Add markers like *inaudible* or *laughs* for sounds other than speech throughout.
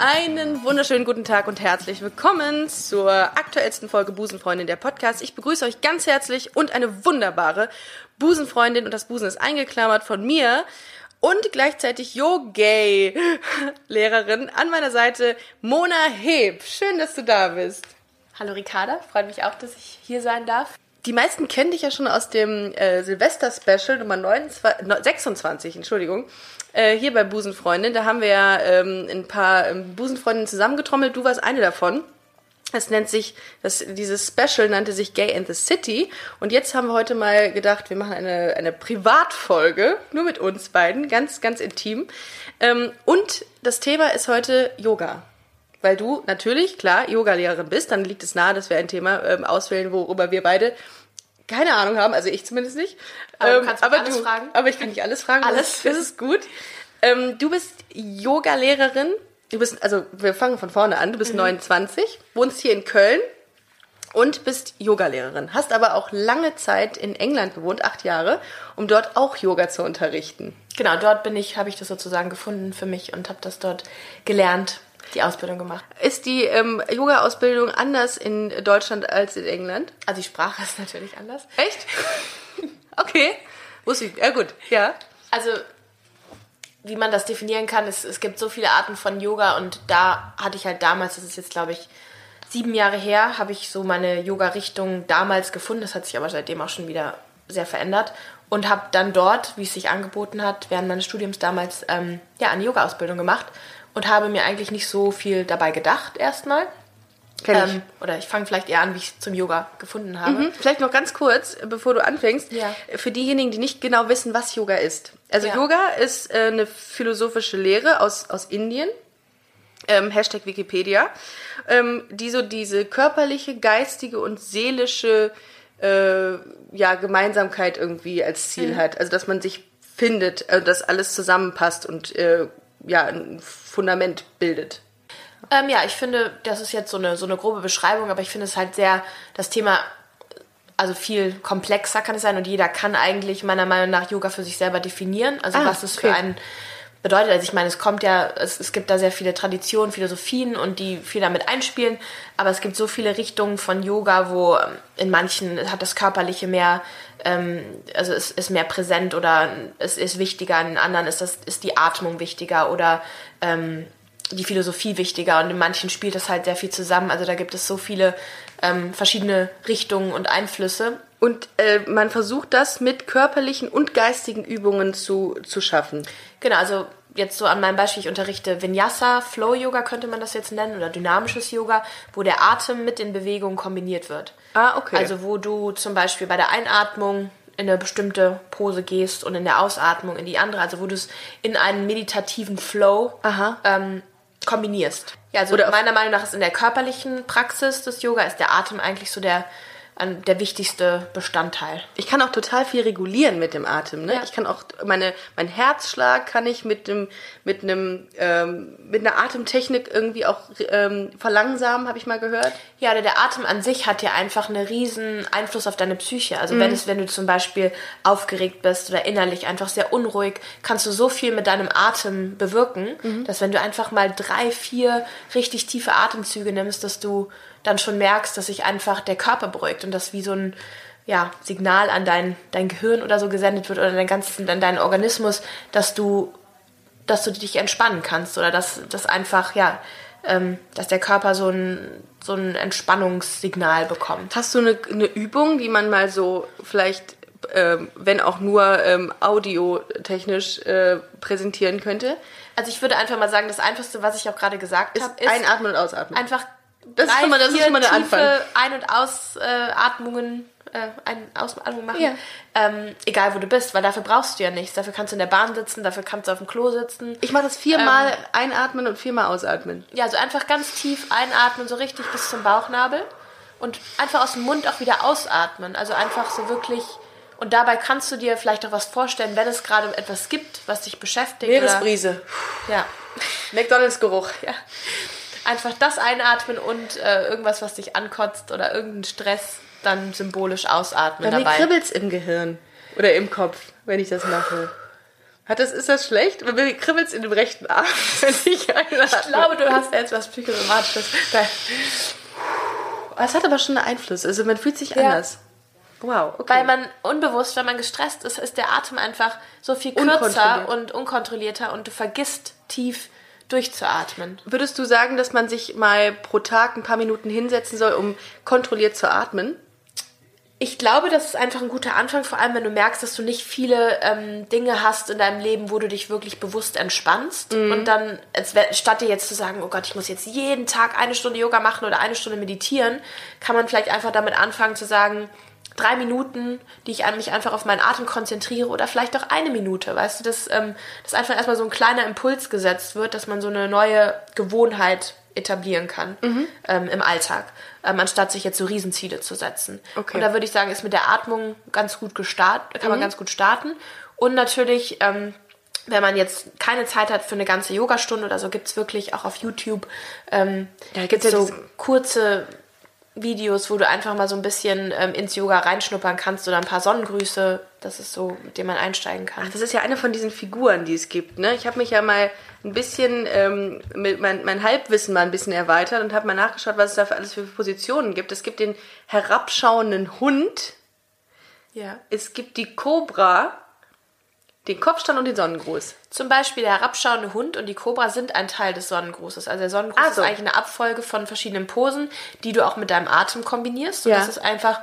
einen wunderschönen guten Tag und herzlich willkommen zur aktuellsten Folge Busenfreundin der Podcast. Ich begrüße euch ganz herzlich und eine wunderbare Busenfreundin und das Busen ist eingeklammert von mir und gleichzeitig Yo-Gay Lehrerin an meiner Seite Mona Heb. Schön, dass du da bist. Hallo Ricarda, freut mich auch, dass ich hier sein darf. Die meisten kennen dich ja schon aus dem äh, Silvester-Special Nummer 29, no, 26, Entschuldigung, äh, hier bei Busenfreundin. Da haben wir ja ähm, ein paar ähm, Busenfreundinnen zusammengetrommelt. Du warst eine davon. Es nennt sich, das, dieses Special nannte sich Gay in the City. Und jetzt haben wir heute mal gedacht, wir machen eine, eine Privatfolge, nur mit uns beiden, ganz, ganz intim. Ähm, und das Thema ist heute Yoga. Weil du natürlich, klar, Yoga-Lehrerin bist, dann liegt es nahe, dass wir ein Thema ähm, auswählen, worüber wir beide keine Ahnung haben, also ich zumindest nicht. Aber du Ähm, kannst mich alles fragen. Aber ich kann nicht alles fragen. Alles. Das, ist gut. Ähm, du bist Yoga-Lehrerin. Du bist, also wir fangen von vorne an. Du Mhm. bist 29, wohnst hier in Köln und bist Yogalehrerin. Hast aber auch lange Zeit in England gewohnt, acht Jahre, um dort auch Yoga zu unterrichten. Genau, dort bin ich, habe ich das sozusagen gefunden für mich und habe das dort gelernt, die Ausbildung gemacht. Ist die ähm, Yoga-Ausbildung anders in Deutschland als in England? Also die Sprache ist natürlich anders. Echt? okay. Wusste ich. Ja gut, ja. Also wie man das definieren kann, es, es gibt so viele Arten von Yoga und da hatte ich halt damals, das ist jetzt glaube ich sieben Jahre her, habe ich so meine Yoga-Richtung damals gefunden. Das hat sich aber seitdem auch schon wieder sehr verändert und habe dann dort, wie es sich angeboten hat, während meines Studiums damals ähm, ja eine Yoga-Ausbildung gemacht und habe mir eigentlich nicht so viel dabei gedacht erstmal. Ähm, oder ich fange vielleicht eher an, wie ich zum Yoga gefunden habe. Mhm. Vielleicht noch ganz kurz, bevor du anfängst, Ja. für diejenigen, die nicht genau wissen, was Yoga ist. Also Ja. Yoga ist äh, eine philosophische Lehre aus, aus Indien, ähm, Hashtag Wikipedia, ähm, die so diese körperliche, geistige und seelische äh, ja, Gemeinsamkeit irgendwie als Ziel hat. Also dass man sich findet, äh, dass alles zusammenpasst und äh, ja, ein Fundament bildet. Ähm, ja, ich finde, das ist jetzt so eine, so eine grobe Beschreibung, aber ich finde es halt sehr, das Thema, also viel komplexer kann es sein und jeder kann eigentlich meiner Meinung nach Yoga für sich selber definieren. Also Ah, was es okay. für einen bedeutet. Also ich meine, es kommt ja, es, es gibt da sehr viele Traditionen, Philosophien und die viel damit einspielen, aber es gibt so viele Richtungen von Yoga, wo ähm, in manchen hat das Körperliche mehr, ähm, also es ist mehr präsent oder es ist wichtiger, in anderen ist das ist die Atmung wichtiger oder ähm, die Philosophie wichtiger und in manchen spielt das halt sehr viel zusammen. Also da gibt es so viele ähm, verschiedene Richtungen und Einflüsse. Und äh, man versucht das mit körperlichen und geistigen Übungen zu, zu schaffen. Genau, also jetzt so an meinem Beispiel, ich unterrichte Vinyasa, Flow Yoga könnte man das jetzt nennen oder dynamisches Yoga, wo der Atem mit den Bewegungen kombiniert wird. Ah, okay. Also wo du zum Beispiel bei der Einatmung in eine bestimmte Pose gehst und in der Ausatmung in die andere, also wo du es in einen meditativen Flow ähm, kombinierst. Ja, also Oder meiner Meinung nach ist in der körperlichen Praxis des Yoga ist der Atem eigentlich so der der wichtigste Bestandteil. Ich kann auch total viel regulieren mit dem Atem. Ne? Ja. Ich kann auch meine mein Herzschlag kann ich mit dem mit einem ähm, mit einer Atemtechnik irgendwie auch ähm, verlangsamen, habe ich mal gehört. Ja, oder der Atem an sich hat ja einfach einen riesen Einfluss auf deine Psyche. Also Mhm. wenn es, wenn du zum Beispiel aufgeregt bist oder innerlich einfach sehr unruhig, kannst du so viel mit deinem Atem bewirken, Mhm. dass wenn du einfach mal drei, vier richtig tiefe Atemzüge nimmst, dass du dann schon merkst, dass sich einfach der Körper beruhigt und das wie so ein ja, Signal an dein, dein Gehirn oder so gesendet wird oder dein ganzen, an deinen Organismus, dass du dass du dich entspannen kannst oder dass, dass einfach, ja, ähm, dass der Körper so ein, so ein Entspannungssignal bekommt. Hast du eine, eine Übung, die man mal so vielleicht ähm, wenn auch nur ähm, audiotechnisch äh, präsentieren könnte? Also ich würde einfach mal sagen, das Einfachste, was ich auch gerade gesagt Ist habe, ist einatmen und ausatmen. einfach Das ist schon mal- das ist schon mal der Anfang. Ein- und Ausatmungen, äh, Ein- Ausatmung machen. Ja. Ähm, egal wo du bist, weil dafür brauchst du ja nichts. Dafür kannst du in der Bahn sitzen, dafür kannst du auf dem Klo sitzen. ich mache das viermal Ähm. einatmen und viermal ausatmen. Ja, also einfach ganz tief einatmen, so richtig bis zum Bauchnabel. und einfach aus dem Mund auch wieder ausatmen. Also einfach so wirklich. Und dabei kannst du dir vielleicht auch was vorstellen, wenn es gerade etwas gibt, was dich beschäftigt. Meeresbrise. Oder, ja. *laughs* McDonalds-Geruch. ja. Einfach das einatmen und äh, irgendwas, was dich ankotzt oder irgendeinen Stress dann symbolisch ausatmen Bei mir dabei. kribbelt's im Gehirn. Oder im Kopf, wenn ich das mache. Hat das, ist das schlecht? Bei mir kribbelt's in dem rechten Arm, *laughs* wenn ich einatme. Ich glaube, du hast jetzt was Psychosomatisches. Es hat aber schon einen Einfluss. Also man fühlt sich Ja. anders. Wow, okay. Weil man unbewusst, wenn man gestresst ist, ist der Atem einfach so viel kürzer Unkontrolliert. und unkontrollierter und du vergisst tief durchzuatmen. Würdest du sagen, dass man sich mal pro Tag ein paar Minuten hinsetzen soll, um kontrolliert zu atmen? Ich glaube, das ist einfach ein guter Anfang, vor allem wenn du merkst, dass du nicht viele ähm, Dinge hast in deinem Leben, wo du dich wirklich bewusst entspannst. Und dann, statt dir jetzt zu sagen, oh Gott, ich muss jetzt jeden Tag eine Stunde Yoga machen oder eine Stunde meditieren, kann man vielleicht einfach damit anfangen zu sagen, drei Minuten, die ich mich einfach auf meinen Atem konzentriere oder vielleicht auch eine Minute, weißt du, dass, ähm, dass einfach erstmal so ein kleiner Impuls gesetzt wird, dass man so eine neue Gewohnheit etablieren kann ähm, im Alltag, ähm, anstatt sich jetzt so Riesenziele zu setzen. Okay. Und da würde ich sagen, ist mit der Atmung ganz gut gestartet, kann man ganz gut starten. Und natürlich, ähm, wenn man jetzt keine Zeit hat für eine ganze Yogastunde oder so, gibt's wirklich auch auf YouTube ähm, Ja, gibt's gibt's ja so kurze Videos, wo du einfach mal so ein bisschen ähm, ins Yoga reinschnuppern kannst oder ein paar Sonnengrüße. Das ist so, mit dem man einsteigen kann. Das ist ja eine von diesen Figuren, die es gibt. Ne? Ich habe mich ja mal ein bisschen, ähm, mit mein, mein Halbwissen mal ein bisschen erweitert und habe mal nachgeschaut, was es da für alles für Positionen gibt. Es gibt den herabschauenden Hund, Ja. es gibt die Kobra, den Kopfstand und den Sonnengruß. Zum Beispiel der herabschauende Hund und die Kobra sind ein Teil des Sonnengrußes. Also der Sonnengruß Ah, so. ist eigentlich eine Abfolge von verschiedenen Posen, die du auch mit deinem Atem kombinierst. Und Ja. das ist einfach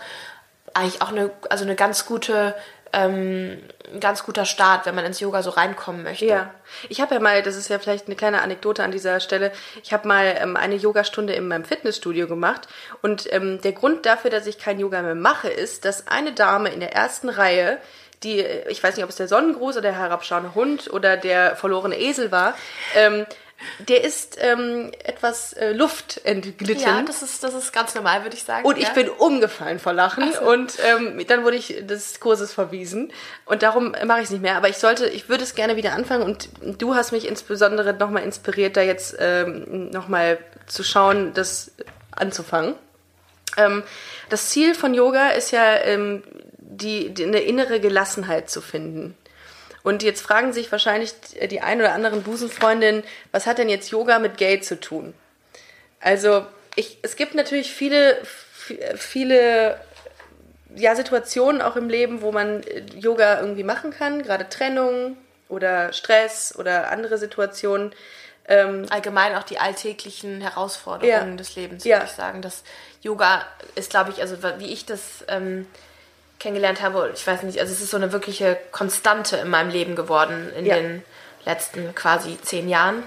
eigentlich auch eine, also eine ganz gute, ähm, ein ganz guter Start, wenn man ins Yoga so reinkommen möchte. Ja, ich habe ja mal, das ist ja vielleicht eine kleine Anekdote an dieser Stelle, ich habe mal ähm, eine Yogastunde in meinem Fitnessstudio gemacht und ähm, der Grund dafür, dass ich kein Yoga mehr mache, ist, dass eine Dame in der ersten Reihe, die, ich weiß nicht, ob es der Sonnengruß oder der herabschauende Hund oder der verlorene Esel war, ähm, der ist ähm, etwas äh, Luft entglitten. Ja, das ist, das ist ganz normal, würde ich sagen. Und ich ja. bin umgefallen vor Lachen und ähm, dann wurde ich des Kurses verwiesen und darum mache ich es nicht mehr. Aber ich sollte, ich würde es gerne wieder anfangen und du hast mich insbesondere nochmal inspiriert, da jetzt ähm, nochmal zu schauen, das anzufangen. Ähm, das Ziel von Yoga ist ja, ähm, die, die, eine innere Gelassenheit zu finden. Und jetzt fragen sich wahrscheinlich die ein oder anderen Busenfreundinnen, was hat denn jetzt Yoga mit Geld zu tun? Also, ich, es gibt natürlich viele, viele ja, Situationen auch im Leben, wo man äh, Yoga irgendwie machen kann, gerade Trennung oder Stress oder andere Situationen. Ähm, allgemein auch die alltäglichen Herausforderungen Ja. des Lebens, Ja. würde ich sagen. Das Yoga ist, glaube ich, also wie ich das ähm, kennengelernt habe, ich weiß nicht, also es ist so eine wirkliche Konstante in meinem Leben geworden in Ja. den letzten quasi zehn Jahren.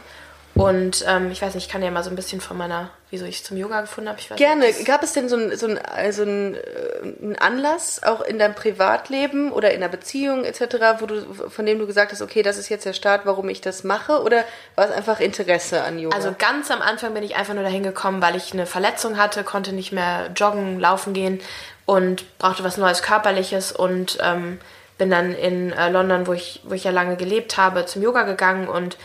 Und ähm, ich weiß nicht, ich kann ja mal so ein bisschen von meiner, wieso ich zum Yoga gefunden habe. Gerne. Nicht, Gab es denn so einen so ein, so ein, äh, Anlass, auch in deinem Privatleben oder in der Beziehung etc., wo du, von dem du gesagt hast, okay, das ist jetzt der Start, warum ich das mache? Oder war es einfach Interesse an Yoga? Also ganz am Anfang bin ich einfach nur dahin gekommen, weil ich eine Verletzung hatte, konnte nicht mehr joggen, laufen gehen und brauchte was Neues Körperliches und ähm, bin dann in äh, London, wo ich, wo ich ja lange gelebt habe, zum Yoga gegangen und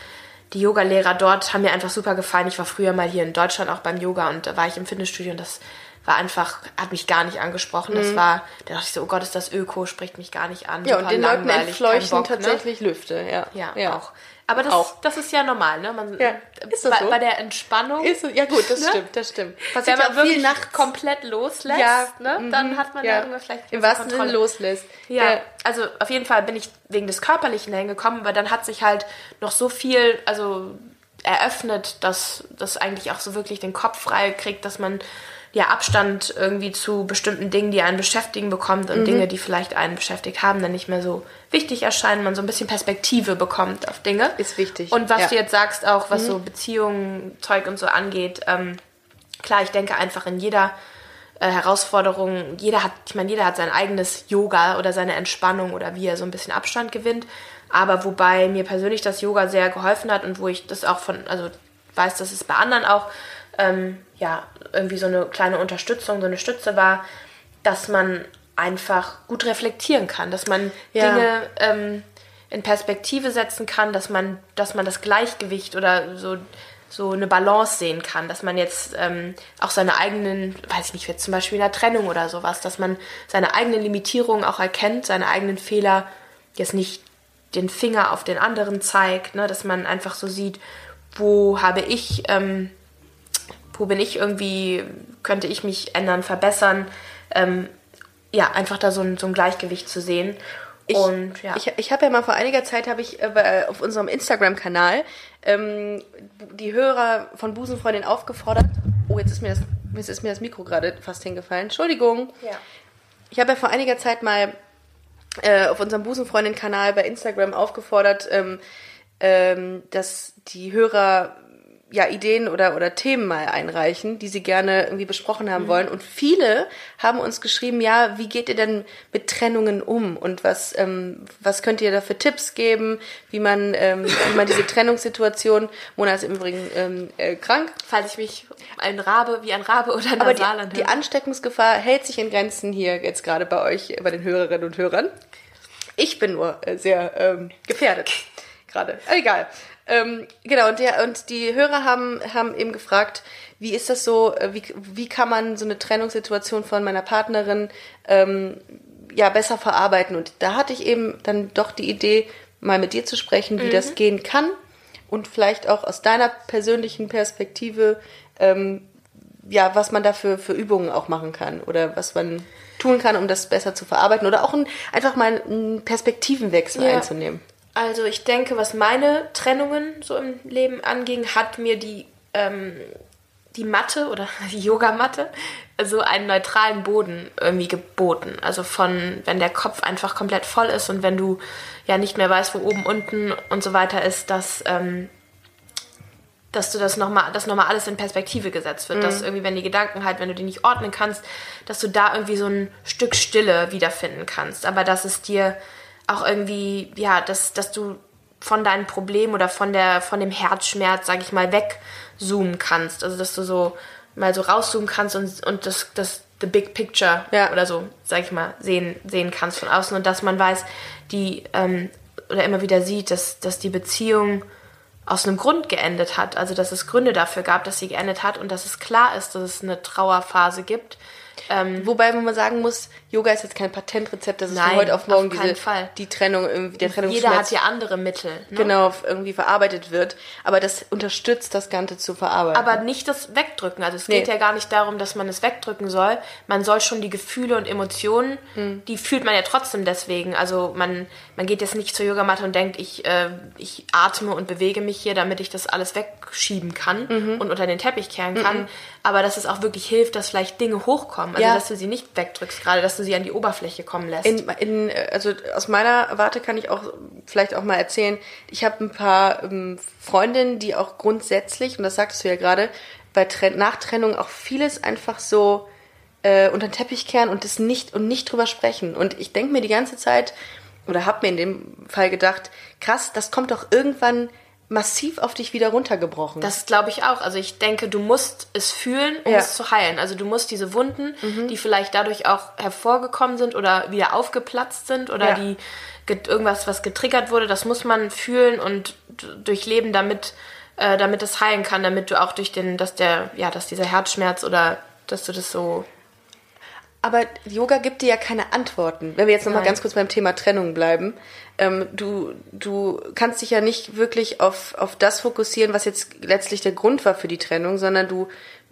die Yogalehrer dort haben mir einfach super gefallen. Ich war früher mal hier in Deutschland auch beim Yoga und da war ich im Fitnessstudio und das war einfach, hat mich gar nicht angesprochen. Das war, da dachte ich so, oh Gott, ist das Öko, spricht mich gar nicht an. Mhm. ja, und den Leuten entfleuchten Bock, ne? tatsächlich Lüfte. Ja, Ja, auch. Aber das, Auch. das ist ja normal, ne? Man, Ja, ist das bei, so? bei der Entspannung Ist, so- ja gut, das Ne? stimmt, das stimmt. wenn Passiert man ja auch viel wirklich nachts. komplett loslässt, Ja, ne, mhm, dann hat man ja. ja irgendwann vielleicht Im wahrsten Sinne loslässt. Ja, also auf jeden Fall bin ich wegen des Körperlichen dahin gekommen, aber dann hat sich halt noch so viel, also eröffnet, dass das eigentlich auch so wirklich den Kopf frei kriegt, dass man ja Abstand irgendwie zu bestimmten Dingen, die einen beschäftigen, bekommt Mhm. und Dinge, die vielleicht einen beschäftigt haben, dann nicht mehr so wichtig erscheinen, man so ein bisschen Perspektive bekommt auf Dinge. Ist wichtig, Und was ja. Mhm. du jetzt sagst, auch was so Beziehungen, Zeug und so angeht, ähm, klar, ich denke einfach in jeder äh, Herausforderung, jeder hat, ich meine, jeder hat sein eigenes Yoga oder seine Entspannung oder wie er so ein bisschen Abstand gewinnt. Aber wobei mir persönlich das Yoga sehr geholfen hat und wo ich das auch von, also weiß, dass es bei anderen auch ähm, ja, irgendwie so eine kleine Unterstützung, so eine Stütze war, dass man einfach gut reflektieren kann, dass man Ja. Dinge ähm, in Perspektive setzen kann, dass man, dass man das Gleichgewicht oder so, so eine Balance sehen kann, dass man jetzt ähm, auch seine eigenen, weiß ich nicht, jetzt zum Beispiel in der Trennung oder sowas, dass man seine eigenen Limitierungen auch erkennt, seine eigenen Fehler jetzt nicht den Finger auf den anderen zeigt, ne, dass man einfach so sieht, wo habe ich, ähm, wo bin ich irgendwie, könnte ich mich ändern, verbessern, ähm, ja, einfach da so ein, so ein Gleichgewicht zu sehen. Ich, und ja. ich, ich habe ja mal vor einiger Zeit habe ich äh, auf unserem Instagram-Kanal ähm, die Hörer von Busenfreundin aufgefordert. Oh, jetzt ist mir das, jetzt ist mir das Mikro gerade fast hingefallen. Entschuldigung. ja. Ich habe ja vor einiger Zeit mal äh, auf unserem Busenfreundin-Kanal bei Instagram aufgefordert, ähm, ähm, dass die Hörer ja Ideen oder, oder Themen mal einreichen, die sie gerne irgendwie besprochen haben wollen. Und viele haben uns geschrieben, ja, wie geht ihr denn mit Trennungen um? Und was, ähm, was könnt ihr da für Tipps geben, wie man, ähm, wie man diese Trennungssituation, Mona ist im Übrigen ähm, äh, krank, Falls ich mich ein Rabe, wie ein Rabe oder ein aber die, die Ansteckungsgefahr hält sich in Grenzen hier jetzt gerade bei euch, bei den Hörerinnen und Hörern. Ich bin nur äh, sehr ähm, gefährdet *laughs* gerade. Egal. Ähm, genau, und, der, und die Hörer haben, haben eben gefragt, wie ist das so, äh, wie, wie kann man so eine Trennungssituation von meiner Partnerin ähm, ja besser verarbeiten? Und da hatte ich eben dann doch die Idee, mal mit dir zu sprechen, wie das gehen kann und vielleicht auch aus deiner persönlichen Perspektive ähm, ja, was man dafür für Übungen auch machen kann oder was man tun kann, um das besser zu verarbeiten oder auch ein, einfach mal einen Perspektivenwechsel Ja. einzunehmen. Also ich denke, was meine Trennungen so im Leben anging, hat mir die, ähm, die Matte oder *laughs* die Yogamatte so einen neutralen Boden irgendwie geboten. Also von, wenn der Kopf einfach komplett voll ist und wenn du ja nicht mehr weißt, wo oben, unten und so weiter ist, dass, ähm, dass du das nochmal, dass nochmal alles in Perspektive gesetzt wird. Dass irgendwie, wenn die Gedanken halt, wenn du die nicht ordnen kannst, dass du da irgendwie so ein Stück Stille wiederfinden kannst. Aber dass es dir auch irgendwie, ja, dass, dass du von deinem Problem oder von der, von dem Herzschmerz, sag ich mal, wegzoomen kannst. Also dass du so mal so rauszoomen kannst und, und das, das the big picture Ja. oder so, sag ich mal, sehen, sehen kannst von außen und dass man weiß, die ähm, oder immer wieder sieht, dass, dass die Beziehung aus einem Grund geendet hat. Also dass es Gründe dafür gab, dass sie geendet hat und dass es klar ist, dass es eine Trauerphase gibt. Ähm, Wobei man sagen muss, Yoga ist jetzt kein Patentrezept, das ist Nein, von heute auf morgen auf diese, Fall. die Trennung irgendwie, der jeder Trennungsschmerz hat ja andere Mittel. Ne? genau irgendwie verarbeitet wird. Aber das unterstützt das Ganze zu verarbeiten. Aber nicht das Wegdrücken. Also es Nee. geht ja gar nicht darum, dass man es wegdrücken soll. Man soll schon die Gefühle und Emotionen, Hm. die fühlt man ja trotzdem deswegen. Also man, man geht jetzt nicht zur Yogamatte und denkt, ich, äh, ich atme und bewege mich hier, damit ich das alles wegschieben kann Mhm. und unter den Teppich kehren kann. Aber dass es auch wirklich hilft, dass vielleicht Dinge hochkommen. Also Ja. dass du sie nicht wegdrückst, gerade dass du sie an die Oberfläche kommen lässt. In, in, also aus meiner Warte kann ich auch vielleicht auch mal erzählen, ich habe ein paar ähm, Freundinnen, die auch grundsätzlich, und das sagtest du ja gerade, bei Tren nach Trennung auch vieles einfach so äh, unter den Teppich kehren und das nicht und nicht drüber sprechen. Und ich denke mir die ganze Zeit, oder habe mir in dem Fall gedacht, krass, das kommt doch irgendwann massiv auf dich wieder runtergebrochen. Das glaube ich auch. Also ich denke, du musst es fühlen, um Ja. es zu heilen. Also du musst diese Wunden, Mhm. die vielleicht dadurch auch hervorgekommen sind oder wieder aufgeplatzt sind oder Ja. die irgendwas, was getriggert wurde, das muss man fühlen und durchleben, damit, äh, damit es heilen kann, damit du auch durch den, dass der, ja, dass dieser Herzschmerz oder dass du das so Aber Yoga gibt dir ja keine Antworten. Wenn wir jetzt nochmal ganz kurz beim Thema Trennung bleiben. Ähm, du, du kannst dich ja nicht wirklich auf, auf das fokussieren, was jetzt letztlich der Grund war für die Trennung, sondern du,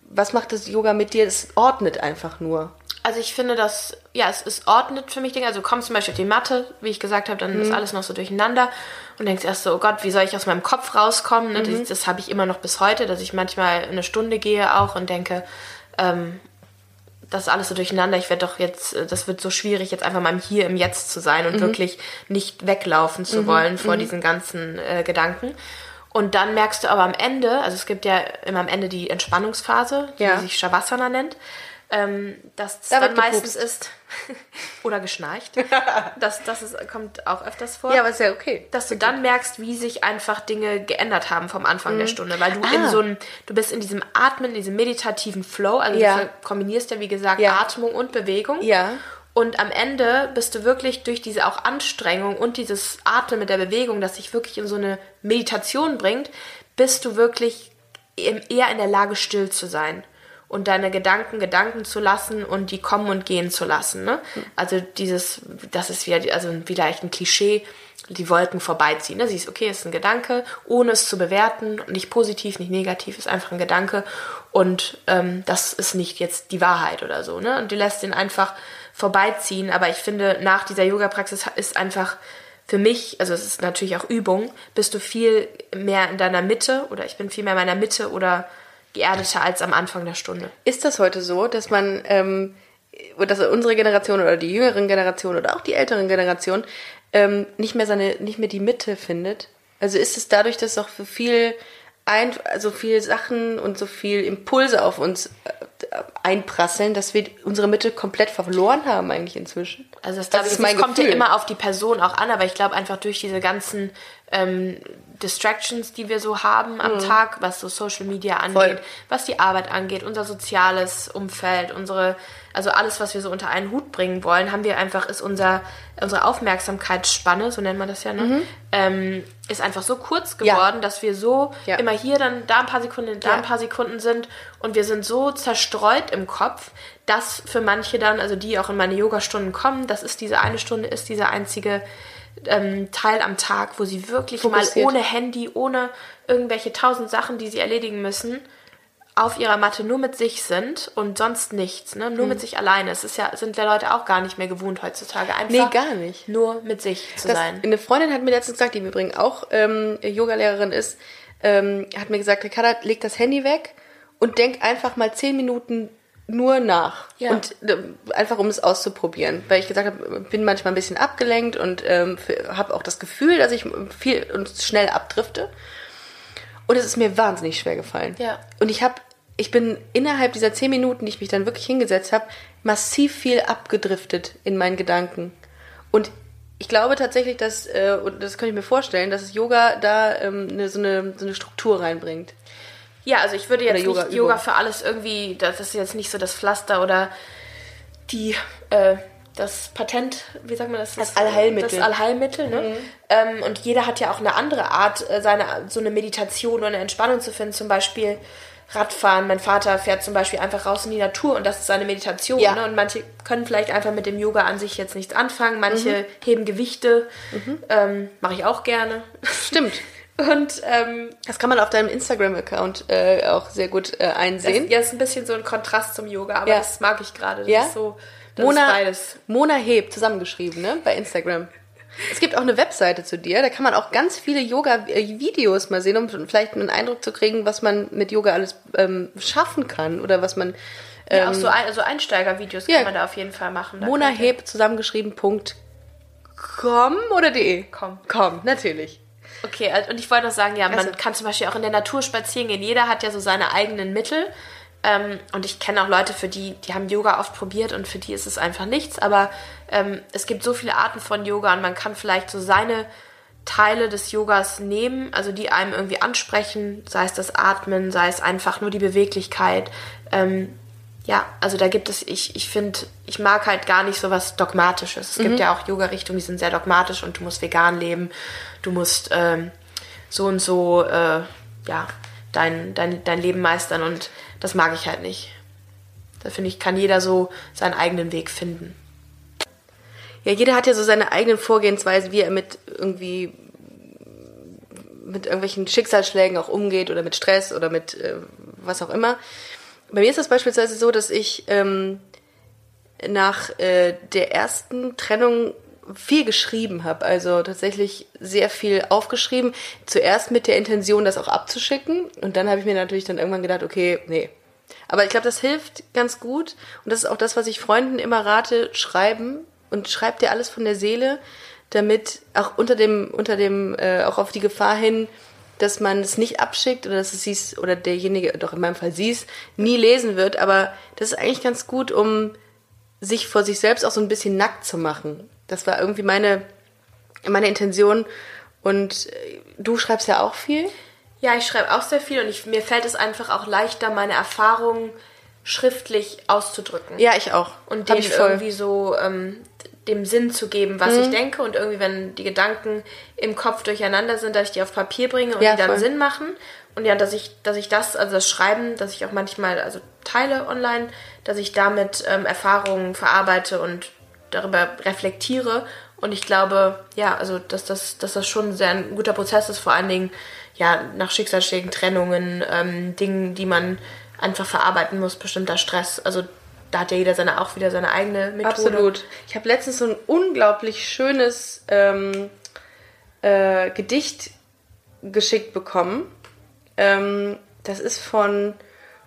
was macht das Yoga mit dir? Es ordnet einfach nur. Also ich finde, dass, ja, es, es ordnet für mich Dinge. Also du kommst zum Beispiel auf die Matte, wie ich gesagt habe, dann ist alles noch so durcheinander und denkst erst so, oh Gott, wie soll ich aus meinem Kopf rauskommen? Ne? Das, das habe ich immer noch bis heute, dass ich manchmal eine Stunde gehe auch und denke, ähm, das ist alles so durcheinander. Ich werde doch jetzt, äh, das wird so schwierig, jetzt einfach mal im Hier im Jetzt zu sein und wirklich nicht weglaufen zu wollen vor diesen ganzen äh, Gedanken. Und dann merkst du aber am Ende, also es gibt ja immer am Ende die Entspannungsphase, die Ja. sich Shavasana nennt, ähm, dass es Da dann meistens gepupst. ist, *laughs* oder geschnarcht. *laughs* das das ist, kommt auch öfters vor. Ja, aber ist ja okay. dass du dann merkst, wie sich einfach Dinge geändert haben vom Anfang der Stunde, weil du in Ah. so einem, du bist in diesem Atmen, in diesem meditativen Flow, also Ja. du kombinierst ja wie gesagt Ja. Atmung und Bewegung. Ja. Und am Ende bist du wirklich durch diese auch Anstrengung und dieses Atmen mit der Bewegung, das sich wirklich in so eine Meditation bringt, bist du wirklich eher in der Lage, still zu sein und deine Gedanken Gedanken zu lassen und die kommen und gehen zu lassen. Ne? Also dieses, das ist wieder, also vielleicht ein Klischee, die Wolken vorbeiziehen. Ne? Siehst, okay, ist ein Gedanke, ohne es zu bewerten, nicht positiv, nicht negativ, ist einfach ein Gedanke und ähm, das ist nicht jetzt die Wahrheit oder so. Ne? Und du lässt ihn einfach vorbeiziehen. Aber ich finde, nach dieser Yoga-Praxis ist einfach für mich, also es ist natürlich auch Übung, bist du viel mehr in deiner Mitte oder ich bin viel mehr in meiner Mitte oder geerdeter als am Anfang der Stunde. Ist das heute so, dass man, ähm, dass unsere Generation oder die jüngeren Generationen oder auch die älteren Generationen ähm, nicht mehr seine, nicht mehr die Mitte findet? Also ist es dadurch, dass auch für viel ein, also viel Sachen und so viel Impulse auf uns äh, einprasseln, dass wir unsere Mitte komplett verloren haben eigentlich inzwischen? Also das, Das das, ist mein das kommt ja Gefühl. immer auf die Person auch an, aber ich glaube einfach durch diese ganzen ähm, Distractions, die wir so haben am Tag, was so Social Media angeht, Voll. was die Arbeit angeht, unser soziales Umfeld, unsere, also alles, was wir so unter einen Hut bringen wollen, haben wir einfach, ist unser, unsere Aufmerksamkeitsspanne, so nennt man das ja, ne? Ähm, ist einfach so kurz Ja. geworden, dass wir so Ja. immer hier dann da ein paar Sekunden, da Ja. ein paar Sekunden sind und wir sind so zerstreut im Kopf, dass für manche dann, also die auch in meine Yogastunden kommen, das ist diese eine Stunde, ist dieser einzige ähm, Teil am Tag, wo sie wirklich Fokussiert. mal ohne Handy, ohne irgendwelche tausend Sachen, die sie erledigen müssen, auf ihrer Matte nur mit sich sind und sonst nichts, ne? Hm. Nur mit sich alleine. Es ist ja, sind ja Leute auch gar nicht mehr gewohnt heutzutage. Einfach Nee, gar nicht. Nur mit sich zu Das, sein. eine Freundin hat mir letztens gesagt, die im Übrigen auch ähm, Yogalehrerin ist, ähm, hat mir gesagt, Ricarda, leg das Handy weg und denk einfach mal zehn Minuten nur nach. Ja. Und äh, einfach um es auszuprobieren. Weil ich gesagt habe, bin manchmal ein bisschen abgelenkt und ähm, habe auch das Gefühl, dass ich viel und schnell abdrifte. Und es ist mir wahnsinnig schwer gefallen. Ja. Und ich habe, ich bin innerhalb dieser zehn Minuten, die ich mich dann wirklich hingesetzt habe, massiv viel abgedriftet in meinen Gedanken. Und ich glaube tatsächlich, dass, äh, und das könnte ich mir vorstellen, dass das Yoga da ähm, eine, so, eine, so eine Struktur reinbringt. Ja, also ich würde jetzt Oder nicht. Yoga für alles irgendwie, das ist jetzt nicht so das Pflaster oder die, äh, das Patent, wie sagt man das? Das Allheilmittel. Das Allheilmittel, ne? Ähm, und jeder hat ja auch eine andere Art, äh, seine, so eine Meditation oder eine Entspannung zu finden. Zum Beispiel Radfahren. Mein Vater fährt zum Beispiel einfach raus in die Natur und das ist seine Meditation. Ja. Ne? Und manche können vielleicht einfach mit dem Yoga an sich jetzt nichts anfangen. Manche heben Gewichte. Ähm, Mache ich auch gerne. Stimmt. *laughs* Und ähm, Das kann man auf deinem Instagram-Account äh, auch sehr gut äh, Das, einsehen. ja, ist ein bisschen so ein Kontrast zum Yoga, aber Ja. das mag ich gerade. Das Ja? ist so, das Mona. Mona Heb, zusammengeschrieben, ne? Bei Instagram. Es gibt auch eine Webseite zu dir, da kann man auch ganz viele Yoga-Videos mal sehen, um vielleicht einen Eindruck zu kriegen, was man mit Yoga alles ähm, schaffen kann oder was man. Ja, Ähm, auch so, ein, so Einsteigervideos ja. kann man da auf jeden Fall machen. Da Mona könnt ihr- Heb zusammengeschrieben Punkt com oder de? Com. Com, natürlich. Okay, also- und ich wollte noch sagen, ja, man Also- kann zum Beispiel auch in der Natur spazieren gehen. Jeder hat ja so seine eigenen Mittel. Ähm, und ich kenne auch Leute, für die, die haben Yoga oft probiert und für die ist es einfach nichts. Aber ähm, es gibt so viele Arten von Yoga und man kann vielleicht so seine Teile des Yogas nehmen, also die einem irgendwie ansprechen, sei es das Atmen, sei es einfach nur die Beweglichkeit. Ähm, ja, also da gibt es, ich, ich finde, ich mag halt gar nicht so was Dogmatisches. Es gibt ja auch Yoga-Richtungen, die sind sehr dogmatisch und du musst vegan leben, du musst ähm, so und so, äh, ja, dein, dein, dein Leben meistern und das mag ich halt nicht. Da finde ich, kann jeder so seinen eigenen Weg finden. Ja, jeder hat ja so seine eigenen Vorgehensweisen, wie er mit irgendwie mit irgendwelchen Schicksalsschlägen auch umgeht oder mit Stress oder mit äh, was auch immer. Bei mir ist das beispielsweise so, dass ich ähm, nach äh, der ersten Trennung viel geschrieben habe, also tatsächlich sehr viel aufgeschrieben. Zuerst mit der Intention, das auch abzuschicken und dann habe ich mir natürlich dann irgendwann gedacht, okay, nee. Aber ich glaube, das hilft ganz gut und das ist auch das, was ich Freunden immer rate, schreiben und schreibt dir alles von der Seele, damit auch unter dem unter dem äh, auch auf die Gefahr hin, dass man es nicht abschickt oder dass es siehst oder derjenige, doch in meinem Fall siehst, nie lesen wird. Aber das ist eigentlich ganz gut, um sich vor sich selbst auch so ein bisschen nackt zu machen. Das war irgendwie meine, meine Intention. Und äh, du schreibst ja auch viel. Ja, ich schreibe auch sehr viel und ich, mir fällt es einfach auch leichter, meine Erfahrungen schriftlich auszudrücken. Ja, ich auch. Und dem irgendwie so ähm, dem Sinn zu geben, was Mhm. ich denke. Und irgendwie, wenn die Gedanken im Kopf durcheinander sind, dass ich die auf Papier bringe und Ja, die dann voll. Sinn machen. Und ja, dass ich, dass ich das, also das Schreiben, dass ich auch manchmal also teile online, dass ich damit ähm, Erfahrungen verarbeite und darüber reflektiere. Und ich glaube, ja, also dass das, dass das schon sehr ein guter Prozess ist, vor allen Dingen ja nach Schicksalsschlägen, Trennungen, ähm, Dingen, die man einfach verarbeiten muss, bestimmter Stress. Also da hat ja jeder seine auch wieder seine eigene Methode. Absolut. Ich habe letztens so ein unglaublich schönes ähm, äh, Gedicht geschickt bekommen. Ähm, das ist von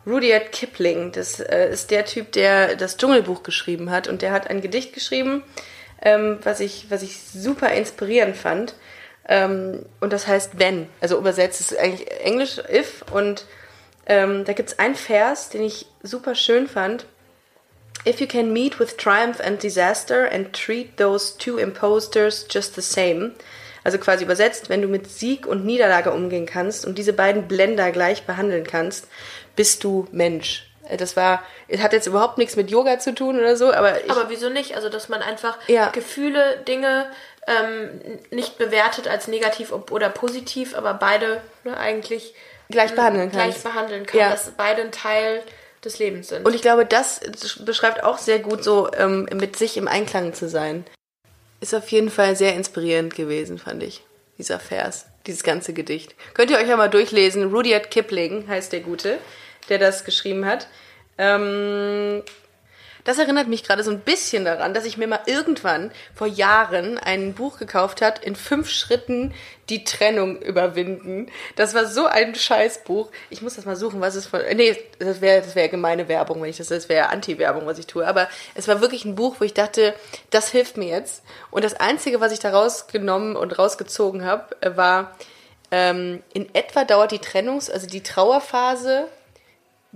Rudyard Kipling. Das äh, ist der Typ, der das Dschungelbuch geschrieben hat. Und der hat ein Gedicht geschrieben, ähm, was, ich, was ich super inspirierend fand. Ähm, und das heißt Wenn. Also übersetzt ist eigentlich Englisch if. Und ähm, da gibt es einen Vers, den ich super schön fand. If you can meet with triumph and disaster and treat those two imposters just the same. Also quasi übersetzt, wenn du mit Sieg und Niederlage umgehen kannst und diese beiden Blender gleich behandeln kannst, bist du Mensch. Das war, es hat jetzt überhaupt nichts mit Yoga zu tun oder so, aber ich, Aber wieso nicht? Also, dass man einfach Ja. Gefühle, Dinge ähm, nicht bewertet als negativ oder positiv, aber beide ne, eigentlich gleich behandeln gleich kannst. behandeln kann, Ja. dass beide ein Teil des Lebens sind. Und ich glaube, das beschreibt auch sehr gut so, ähm, mit sich im Einklang zu sein. Ist auf jeden Fall sehr inspirierend gewesen, fand ich, dieser Vers, dieses ganze Gedicht. Könnt ihr euch ja mal durchlesen. Rudyard Kipling heißt der Gute, der das geschrieben hat. Ähm, das erinnert mich gerade so ein bisschen daran, dass ich mir mal irgendwann vor Jahren ein Buch gekauft hat, in fünf Schritten die Trennung überwinden. Das war so ein Scheißbuch. Ich muss das mal suchen, was es von. Nee, das wäre das wär gemeine Werbung, wenn ich das. Das wäre Anti-Werbung, was ich tue. Aber es war wirklich ein Buch, wo ich dachte, das hilft mir jetzt. Und das Einzige, was ich da rausgenommen und rausgezogen habe, äh, war, ähm, in etwa dauert die Trennungs-, also die Trauerphase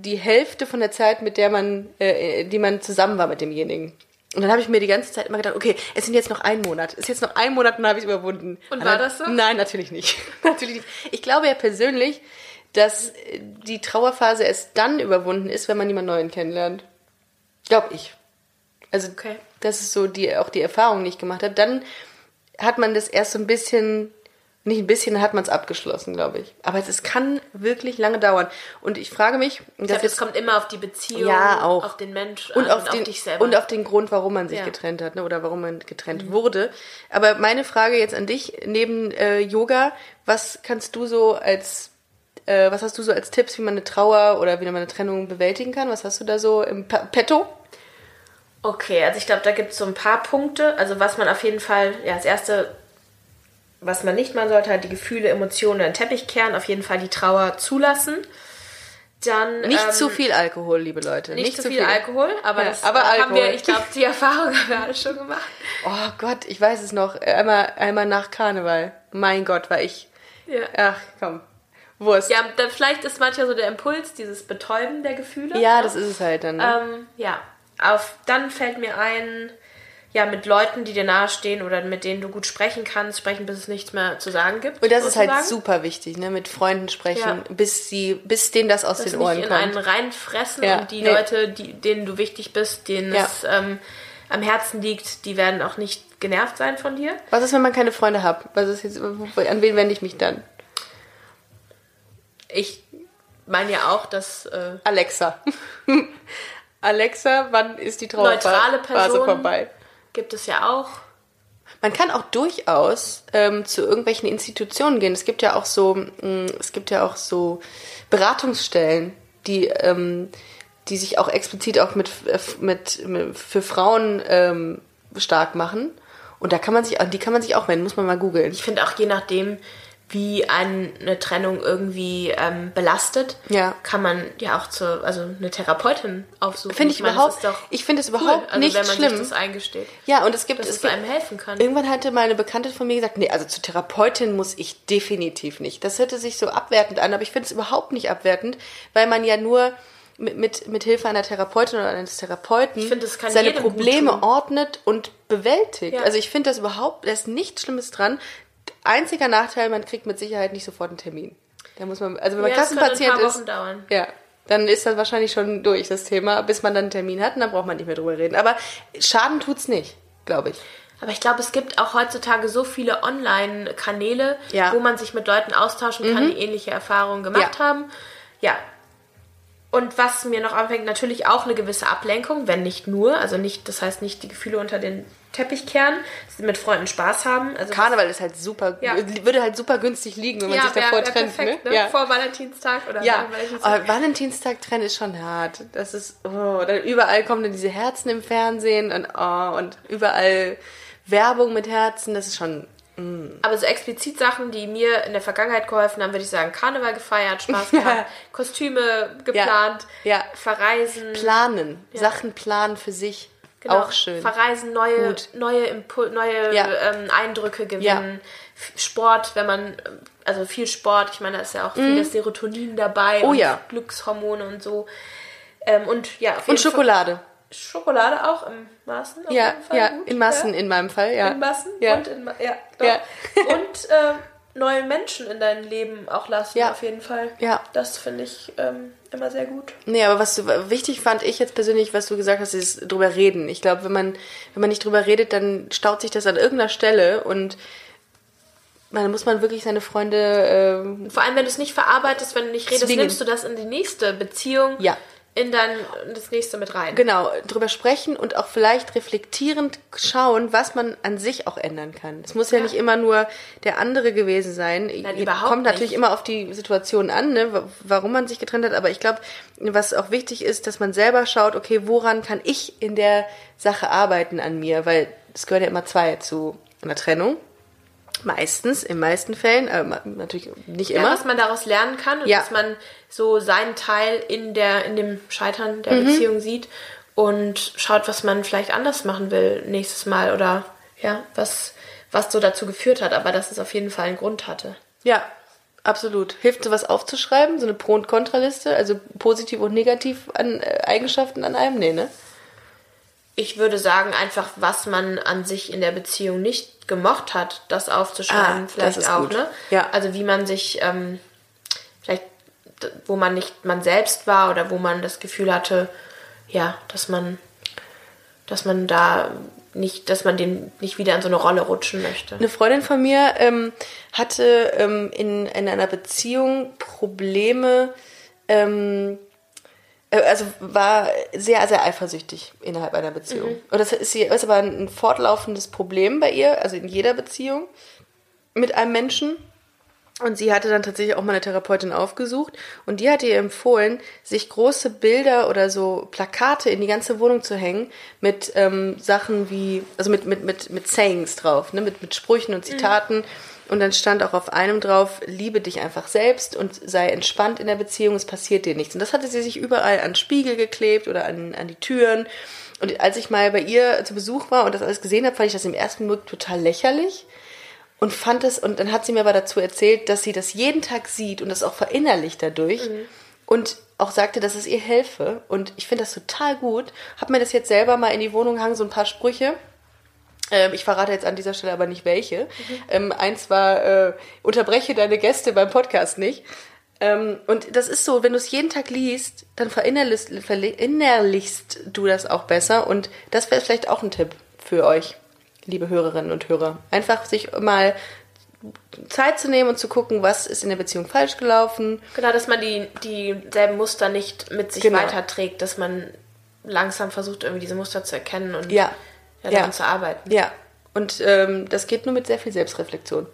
die Hälfte von der Zeit, mit der man, äh, die man zusammen war mit demjenigen. Und dann habe ich mir die ganze Zeit immer gedacht, okay, es sind jetzt noch ein Monat. Es ist jetzt noch ein Monat und dann habe ich es überwunden. Und war das so? Nein, natürlich nicht. *laughs* natürlich nicht. Ich glaube ja persönlich, dass äh, die Trauerphase erst dann überwunden ist, wenn man jemand Neuen kennenlernt. Glaube ich. Also, Okay. das ist so die, auch die Erfahrung, die ich gemacht habe. Dann hat man das erst so ein bisschen, nicht ein bisschen, dann hat man es abgeschlossen, glaube ich. Aber es, kann wirklich lange dauern. Und ich frage mich, ich das glaube, es ist kommt immer auf die Beziehung, Ja, auch. auf den Mensch und auf, und den, auf dich selber. und auf den Grund, warum man sich Ja. Mhm. getrennt hat, ne, oder warum man getrennt wurde. Aber meine Frage jetzt an dich, neben äh, Yoga, was kannst du so als, äh, was hast du so als Tipps, wie man eine Trauer oder wie man eine Trennung bewältigen kann? Was hast du da so im Pa- Petto? Okay, also ich glaube, da gibt es so ein paar Punkte. Also was man auf jeden Fall, ja, als erste, was man nicht machen sollte, halt die Gefühle, Emotionen in den Teppich kehren, auf jeden Fall die Trauer zulassen. Dann Nicht ähm, zu viel Alkohol, liebe Leute. Nicht, zu viel, Alkohol, aber, Ja, das aber haben Alkohol. wir, ich glaube, die *laughs* Erfahrung haben wir alle schon gemacht. Oh Gott, ich weiß es noch. Einmal, einmal nach Karneval. Mein Gott, war ich. Ja. Ach, komm. Wurst. Ja, da, vielleicht ist manchmal so der Impuls, dieses Betäuben der Gefühle. Ja, ne? das ist es halt dann. Ne? Ähm, ja, auf, dann fällt mir ein, ja, mit Leuten, die dir nahestehen oder mit denen du gut sprechen kannst, sprechen, bis es nichts mehr zu sagen gibt. Und das ist halt super wichtig, ne? Mit Freunden sprechen, Ja. bis sie, bis denen das aus Das den nicht Ohren in kommt. einen reinfressen Ja, und die nee. Leute, die, denen du wichtig bist, denen Ja. es ähm, am Herzen liegt, die werden auch nicht genervt sein von dir. Was ist, wenn man keine Freunde hat? Was ist jetzt, an wen wende ich mich dann? Ich meine ja auch, dass äh, Alexa. *laughs* Alexa, wann ist die neutrale Trauerphase vorbei? Gibt es ja auch. Man kann auch durchaus ähm, zu irgendwelchen Institutionen gehen. Es gibt ja auch so, mh, es gibt ja auch so Beratungsstellen, die, ähm, die sich auch explizit auch mit, äh, mit, mit für Frauen ähm, stark machen. Und da kann man sich, an die kann man sich auch wenden, muss man mal googeln. Ich finde auch je nachdem, wie eine Trennung irgendwie ähm, belastet, Ja. kann man ja auch zu, also eine Therapeutin aufsuchen. Finde ich meine, überhaupt, ich finde es cool, überhaupt also nicht wenn man schlimm. sich das eingesteht, ja, und es gibt, dass es es gibt, einem helfen kann. Irgendwann hatte mal eine Bekannte von mir gesagt, nee, also zur Therapeutin muss ich definitiv nicht. Das hörte sich so abwertend an, aber ich finde es überhaupt nicht abwertend, weil man ja nur mit, mit, mit Hilfe einer Therapeutin oder eines Therapeuten kann seine Probleme ordnet und bewältigt. Ja. Also ich finde das überhaupt, da ist nichts Schlimmes dran. Einziger Nachteil, man kriegt mit Sicherheit nicht sofort einen Termin. Da muss man, also wenn man Ja, Kassenpatient paar ist, dauern. ja, dann ist das wahrscheinlich schon durch, das Thema, bis man dann einen Termin hat und dann braucht man nicht mehr drüber reden. Aber Schaden tut's nicht, glaube ich. Aber ich glaube, es gibt auch heutzutage so viele Online-Kanäle, Ja. Mhm. wo man sich mit Leuten austauschen kann, die ähnliche Erfahrungen gemacht Ja. haben. Ja. Und was mir noch anfängt, natürlich auch eine gewisse Ablenkung, wenn nicht nur, also nicht, das heißt nicht die Gefühle unter den Teppich kehren, mit Freunden Spaß haben. Also Karneval ist halt super, Ja. würde halt super günstig liegen, wenn man ja, sich davor wär, wär trennt. perfekt, ne? ne? Ja. Vor Valentinstag oder Ja, Valentinstag. aber Valentinstag trennen ist schon hart. Das ist, oh, dann überall kommen dann diese Herzen im Fernsehen und, oh, und überall Werbung mit Herzen. Das ist schon, Aber so explizit Sachen, die mir in der Vergangenheit geholfen haben, würde ich sagen, Karneval gefeiert, Spaß *laughs* gehabt, Kostüme geplant, Ja. verreisen. planen. Sachen planen für sich. Genau, Auch schön. Verreisen, neue, Gut. neue, Impul neue Ja. ähm, Eindrücke gewinnen. F- Sport, wenn man, ähm, also viel Sport, ich meine, da ist ja auch viel das Serotonin dabei Mhm. Oh und ja. Glückshormone und so. Ähm, und ja, Und Fall- Schokolade. Schokolade auch im Maßen. Ja, ja, gut, in Massen ja. in meinem Fall, ja. In Massen Ja. und in Ma ja, doch. Ja. und äh, *laughs* neue Menschen in dein Leben auch lassen, Ja. auf jeden Fall. Ja. Das finde ich ähm, immer sehr gut. Nee, aber was du wichtig fand ich jetzt persönlich, was du gesagt hast, ist drüber reden. Ich glaube, wenn man, wenn man nicht drüber redet, dann staut sich das an irgendeiner Stelle und dann muss man wirklich seine Freunde ähm, Vor allem, wenn du es nicht verarbeitest, wenn du nicht redest, Zwingen. nimmst du das in die nächste Beziehung, Ja. In, dein, in das nächste mit rein. genau drüber sprechen und auch vielleicht reflektierend schauen, was man an sich auch ändern kann. Es muss ja, Ja. nicht immer nur der andere gewesen sein. Nein, überhaupt Kommt natürlich nicht. immer auf die Situation an, ne, wa- warum man sich getrennt hat. Aber ich glaube, was auch wichtig ist, dass man selber schaut, okay, woran kann ich in der Sache arbeiten an mir? Weil es gehören ja immer zwei zu einer Trennung. Meistens, in meisten Fällen, aber natürlich nicht Ja, immer. was man daraus lernen kann und Ja. dass man so seinen Teil in der in dem Scheitern der Mhm. Beziehung sieht und schaut, was man vielleicht anders machen will nächstes Mal oder ja, was was so dazu geführt hat, aber dass es auf jeden Fall einen Grund hatte. Ja, absolut. Hilft sowas aufzuschreiben, so eine Pro- und Kontraliste, also positiv und negativ an äh, Eigenschaften an einem? Nee, ne? Ich würde sagen, einfach, was man an sich in der Beziehung nicht gemocht hat, das aufzuschreiben, Ah, vielleicht das auch, gut. ne? Ja. Also wie man sich, ähm, vielleicht, wo man nicht man selbst war oder wo man das Gefühl hatte, ja, dass man, dass man da nicht, dass man den nicht wieder in so eine Rolle rutschen möchte. Eine Freundin von mir ähm, hatte ähm, in, in einer Beziehung Probleme, ähm, äh, also war sehr, sehr eifersüchtig innerhalb einer Beziehung. Und das ist, sie- ist aber ein fortlaufendes Problem bei ihr, also in jeder Beziehung mit einem Menschen. Und sie hatte dann tatsächlich auch mal eine Therapeutin aufgesucht und die hatte ihr empfohlen, sich große Bilder oder so Plakate in die ganze Wohnung zu hängen mit ähm, Sachen wie, also mit, mit, mit, mit Sayings drauf, ne? mit, mit Sprüchen und Zitaten. Und dann stand auch auf einem drauf, liebe dich einfach selbst und sei entspannt in der Beziehung, es passiert dir nichts. Und das hatte sie sich überall an Spiegel geklebt oder an, an die Türen. Und als ich mal bei ihr zu Besuch war und das alles gesehen habe, fand ich das im ersten Moment total lächerlich und fand es, und dann hat sie mir aber dazu erzählt, dass sie das jeden Tag sieht und das auch verinnerlicht dadurch und auch sagte, dass es ihr helfe. Und ich finde das total gut. Hab mir das jetzt selber mal in die Wohnung gehangen, so ein paar Sprüche. Ähm, ich verrate jetzt an dieser Stelle aber nicht welche. Ähm, eins war, äh, unterbreche deine Gäste beim Podcast nicht. Ähm, und das ist so, wenn du es jeden Tag liest, dann verinnerlichst, verinnerlichst du das auch besser. Und das wäre vielleicht auch ein Tipp für euch, liebe Hörerinnen und Hörer. Einfach sich mal Zeit zu nehmen und zu gucken, was ist in der Beziehung falsch gelaufen. Genau, dass man die dieselben Muster nicht mit sich Genau. weiterträgt, dass man langsam versucht, irgendwie diese Muster zu erkennen und Ja. Ja, Ja. daran zu arbeiten. Ja. Und ähm, das geht nur mit sehr viel Selbstreflexion.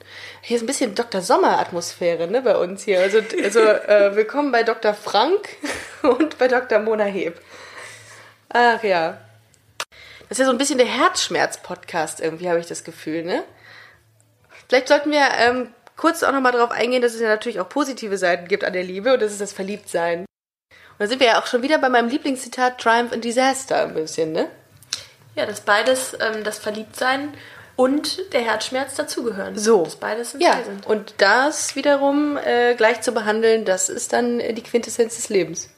Hier ist ein bisschen Dr. Sommer-Atmosphäre ne, bei uns hier. Also, also *laughs* äh, willkommen bei Dr. Frank und bei Dr. Mona Heb. Ach ja. Das ist ja so ein bisschen der Herzschmerz-Podcast irgendwie, habe ich das Gefühl, ne? Vielleicht sollten wir ähm, kurz auch nochmal darauf eingehen, dass es ja natürlich auch positive Seiten gibt an der Liebe und das ist das Verliebtsein. Und da sind wir ja auch schon wieder bei meinem Lieblingszitat Triumph and Disaster ein bisschen, ne? Ja, dass beides, ähm, das Verliebtsein und der Herzschmerz dazugehören. So. Dass beides im Ja, Teil sind. und das wiederum äh, gleich zu behandeln, das ist dann äh, die Quintessenz des Lebens.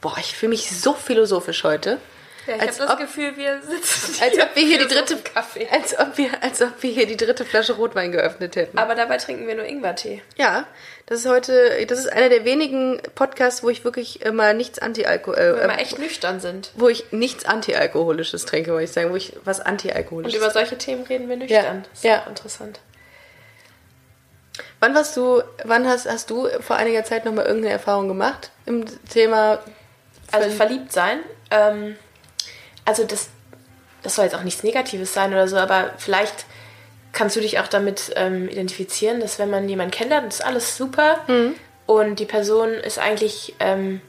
Boah, ich fühle mich so philosophisch heute. Ja, ich habe das ob- Gefühl, wir sitzen Als ob wir hier die dritte Kaffee. als ob wir als ob wir hier die dritte Flasche Rotwein geöffnet hätten. Aber dabei trinken wir nur Ingwertee. Ja, das ist heute das ist einer der wenigen Podcasts, wo ich wirklich immer nichts anti-alko Wenn äh, wir echt nüchtern sind. wo ich nichts anti-alkoholisches trinke, wollte ich sagen, wo ich was Und anti-alkoholisches. über solche Themen reden wir nüchtern. Das ist ja. auch interessant. Wann warst du wann hast hast du vor einiger Zeit noch mal irgendeine Erfahrung gemacht im Thema Also Verli- verliebt sein. Ähm, also das, das soll jetzt auch nichts Negatives sein oder so, aber vielleicht kannst du dich auch damit ähm, identifizieren, dass wenn man jemanden kennenlernt, ist alles super und die Person ist eigentlich ähm,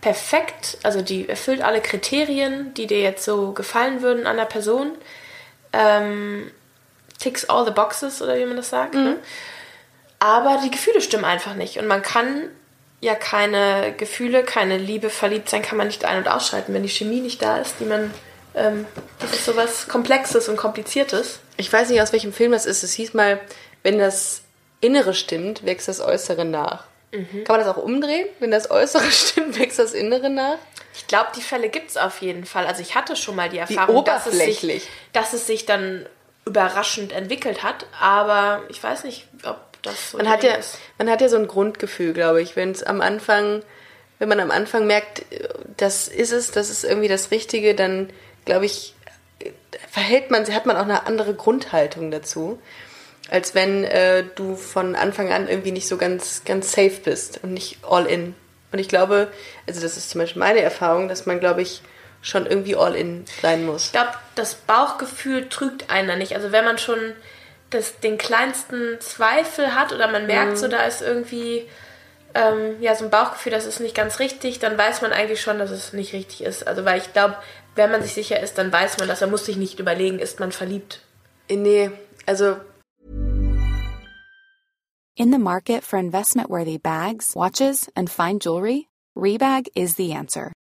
perfekt, also die erfüllt alle Kriterien, die dir jetzt so gefallen würden an der Person. Ähm, ticks all the boxes oder wie man das sagt. Ne? Aber die Gefühle stimmen einfach nicht. Und man kann ja keine Gefühle, keine Liebe, verliebt sein kann man nicht ein- und ausschalten, wenn die Chemie nicht da ist, die man. Ähm, das ist sowas Komplexes und Kompliziertes. Ich weiß nicht, aus welchem Film das ist. Es hieß mal, wenn das Innere stimmt, wächst das Äußere nach. Mhm. Kann man das auch umdrehen? Wenn das Äußere *laughs* stimmt, wächst das Innere nach? Ich glaube, die Fälle gibt es auf jeden Fall. Also ich hatte schon mal die Erfahrung, dass es, sich, dass es sich dann überraschend entwickelt hat, aber ich weiß nicht, ob das so Man hat, ja, ist. man hat ja so ein Grundgefühl, glaube ich, wenn es am Anfang, wenn man am Anfang merkt, das ist es, das ist irgendwie das Richtige, dann glaube ich, verhält man, hat man auch eine andere Grundhaltung dazu, als wenn äh, du von Anfang an irgendwie nicht so ganz, ganz safe bist und nicht all in. Und ich glaube, also das ist zum Beispiel meine Erfahrung, dass man, glaube ich, schon irgendwie all in sein muss. Ich glaube, das Bauchgefühl trügt einen da nicht. Also wenn man schon das, den kleinsten Zweifel hat oder man merkt, Mhm. so da ist irgendwie ähm, ja so ein Bauchgefühl, das ist nicht ganz richtig, dann weiß man eigentlich schon, dass es nicht richtig ist. Also weil ich glaube, wenn man sich sicher ist, dann weiß man das. Er muss sich nicht überlegen, ist man verliebt. Äh, Nee, also In the market for investment worthy bags, watches, and fine jewelry, Rebag is the answer.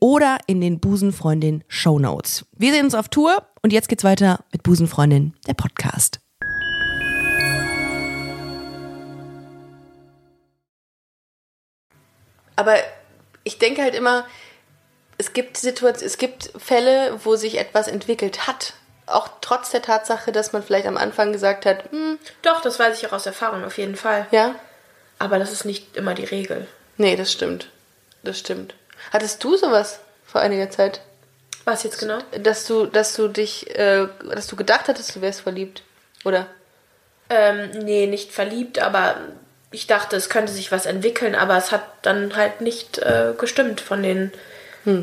oder in den Busenfreundin Show Notes. Wir sehen uns auf Tour und jetzt geht's weiter mit Busenfreundin, der Podcast. Aber ich denke halt immer, es gibt Situationen, es gibt Fälle, wo sich etwas entwickelt hat. Auch trotz der Tatsache, dass man vielleicht am Anfang gesagt hat, hm, Doch, das weiß ich auch aus Erfahrung auf jeden Fall. ja, Aber das ist nicht immer die Regel. nee, das stimmt. Das stimmt. Hattest du sowas vor einiger Zeit? Was jetzt genau? Dass du, dass du dich, äh, dass du gedacht hattest, du wärst verliebt? Oder? Ähm, nee, nicht verliebt, aber ich dachte, es könnte sich was entwickeln, aber es hat dann halt nicht äh, gestimmt von den,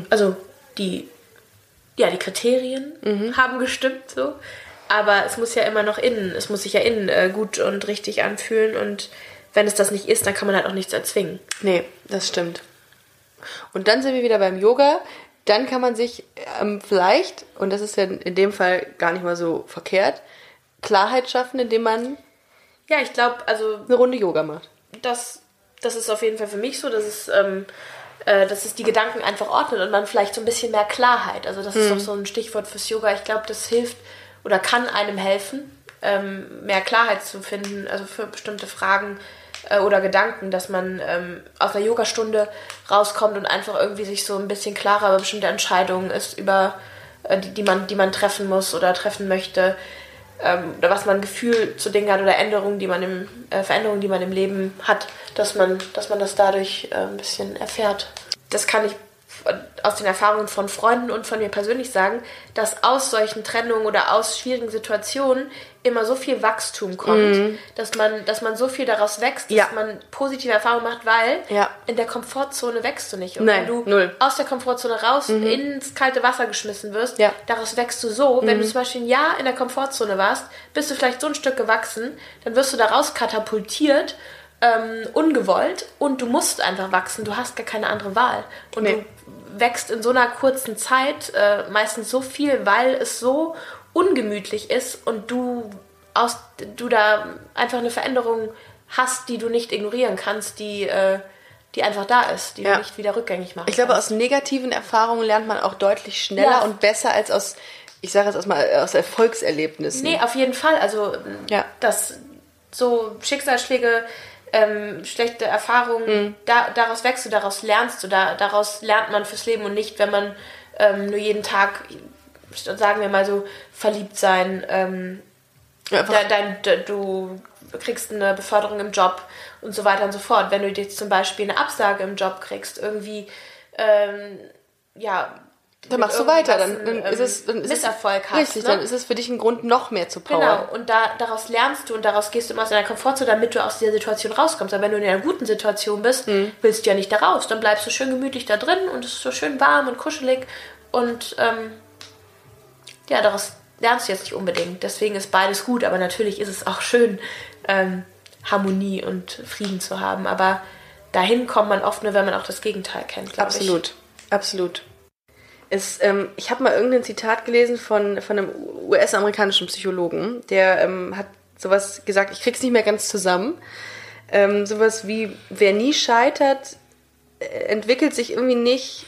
also die, ja, die Kriterien haben gestimmt so, aber es muss ja immer noch innen, es muss sich ja innen äh, gut und richtig anfühlen und wenn es das nicht ist, dann kann man halt auch nichts erzwingen. Nee, das stimmt. Und dann sind wir wieder beim Yoga. Dann kann man sich ähm, vielleicht, und das ist ja in dem Fall gar nicht mal so verkehrt, Klarheit schaffen, indem man Ja, ich glaube, also eine Runde Yoga macht. das, das ist auf jeden Fall für mich so, dass es, ähm, äh, dass es die Gedanken einfach ordnet und man vielleicht so ein bisschen mehr Klarheit. Also das ist auch so ein Stichwort fürs Yoga. Ich glaube, das hilft oder kann einem helfen, ähm, mehr Klarheit zu finden, also für bestimmte Fragen äh, oder Gedanken, dass man ähm, aus einer Yogastunde rauskommt und einfach irgendwie sich so ein bisschen klarer über bestimmte Entscheidungen ist, über äh, die, die man, die man treffen muss oder treffen möchte. ähm, oder was man Gefühl zu Dingen hat oder Änderungen, die man im, äh, Veränderungen, die man im Leben hat, dass man, dass man das dadurch äh, ein bisschen erfährt. Das kann ich aus den Erfahrungen von Freunden und von mir persönlich sagen, dass aus solchen Trennungen oder aus schwierigen Situationen immer so viel Wachstum kommt, Mhm. dass man, dass man so viel daraus wächst, dass Ja. man positive Erfahrungen macht, weil Ja. in der Komfortzone wächst du nicht. Und Nein, wenn du null. Mhm. aus der Komfortzone raus ins kalte Wasser geschmissen wirst, Ja. Mhm. daraus wächst du so. Wenn du zum Beispiel ein Jahr in der Komfortzone warst, bist du vielleicht so ein Stück gewachsen, dann wirst du daraus katapultiert, ähm, ungewollt und du musst einfach wachsen. Du hast gar keine andere Wahl. Und Nee. du wächst in so einer kurzen Zeit äh, meistens so viel, weil es so ungemütlich ist und du aus du da einfach eine Veränderung hast, die du nicht ignorieren kannst, die äh, die einfach da ist, die Ja. du nicht wieder rückgängig machen Ich glaube, kannst. aus negativen Erfahrungen lernt man auch deutlich schneller Ja. und besser als aus, ich sage jetzt aus, mal, aus Erfolgserlebnissen. Nee, auf jeden Fall. Also, Ja. dass so Schicksalsschläge, ähm, schlechte Erfahrungen, Mhm. da, daraus wächst du, daraus lernst du, da, daraus lernt man fürs Leben und nicht, wenn man ähm, nur jeden Tag, sagen wir mal so, verliebt sein, ähm, Ja, da, dein, da, du kriegst eine Beförderung im Job und so weiter und so fort. Wenn du jetzt zum Beispiel eine Absage im Job kriegst, irgendwie, ähm, ja, dann machst du weiter, dann, irgendwas dann ist es dann ist Misserfolg es, hast. Richtig, ne? dann ist es für dich ein Grund, noch mehr zu powern. Genau, und da, daraus lernst du und daraus gehst du immer aus deiner Komfortzone, damit du aus dieser Situation rauskommst. Aber wenn du in einer guten Situation bist, Mhm. willst du ja nicht da raus. Dann bleibst du schön gemütlich da drin und es ist so schön warm und kuschelig. Und ähm, ja, daraus lernst du jetzt nicht unbedingt. Deswegen ist beides gut, aber natürlich ist es auch schön, ähm, Harmonie und Frieden zu haben. Aber dahin kommt man oft nur, wenn man auch das Gegenteil kennt, glaube ich. Absolut, absolut. Es, ähm, ich habe mal irgendein Zitat gelesen von, von einem US-amerikanischen Psychologen, der ähm, hat sowas gesagt, ich krieg's nicht mehr ganz zusammen. Ähm, sowas wie, wer nie scheitert, äh, entwickelt sich irgendwie nicht.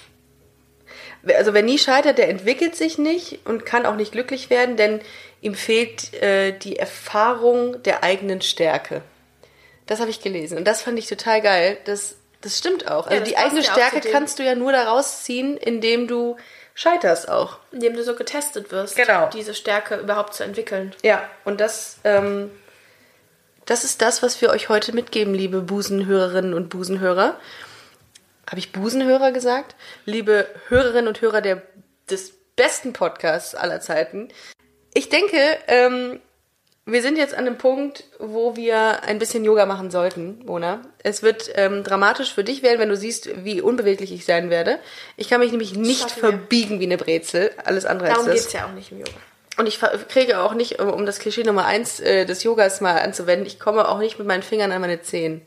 Also wer nie scheitert, der entwickelt sich nicht und kann auch nicht glücklich werden, denn ihm fehlt äh, die Erfahrung der eigenen Stärke. Das habe ich gelesen und das fand ich total geil. Das, das stimmt auch. Also das die eigene ja Stärke kannst du ja nur daraus ziehen, indem du scheiterst auch. Indem du so getestet wirst, Genau. diese Stärke überhaupt zu entwickeln. Ja, und das, ähm, das ist das, was wir euch heute mitgeben, liebe Busenhörerinnen und Busenhörer. Habe ich Busenhörer gesagt? Liebe Hörerinnen und Hörer der, des besten Podcasts aller Zeiten. Ich denke, ähm, wir sind jetzt an einem Punkt, wo wir ein bisschen Yoga machen sollten, Mona. Es wird ähm, dramatisch für dich werden, wenn du siehst, wie unbeweglich ich sein werde. Ich kann mich nämlich nicht verbiegen wie eine Brezel. Alles andere Darum als geht das. es ja auch nicht im Yoga. Und ich kriege auch nicht, um- um das Klischee Nummer eins äh, des Yogas mal anzuwenden, ich komme auch nicht mit meinen Fingern an meine Zehen.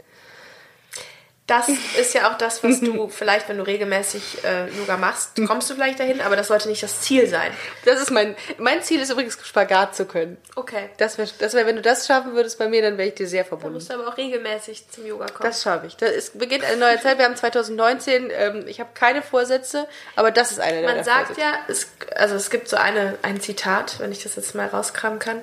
Das *laughs* ist ja auch das, was du vielleicht, wenn du regelmäßig äh, Yoga machst, kommst du vielleicht dahin, aber das sollte nicht das Ziel sein. Das ist mein, mein Ziel ist übrigens Spagat zu können. Okay. Das wäre, das wär, wenn du das schaffen würdest bei mir, dann wäre ich dir sehr verbunden. musst du aber auch regelmäßig zum Yoga kommen. Das schaffe ich. Da ist, beginnt eine neue Zeit. Wir haben 2019. Ähm, ich habe keine Vorsätze, aber das ist eine der Man sagt Vorsätze. ja, es, also es gibt so eine, ein Zitat, wenn ich das jetzt mal rauskramen kann.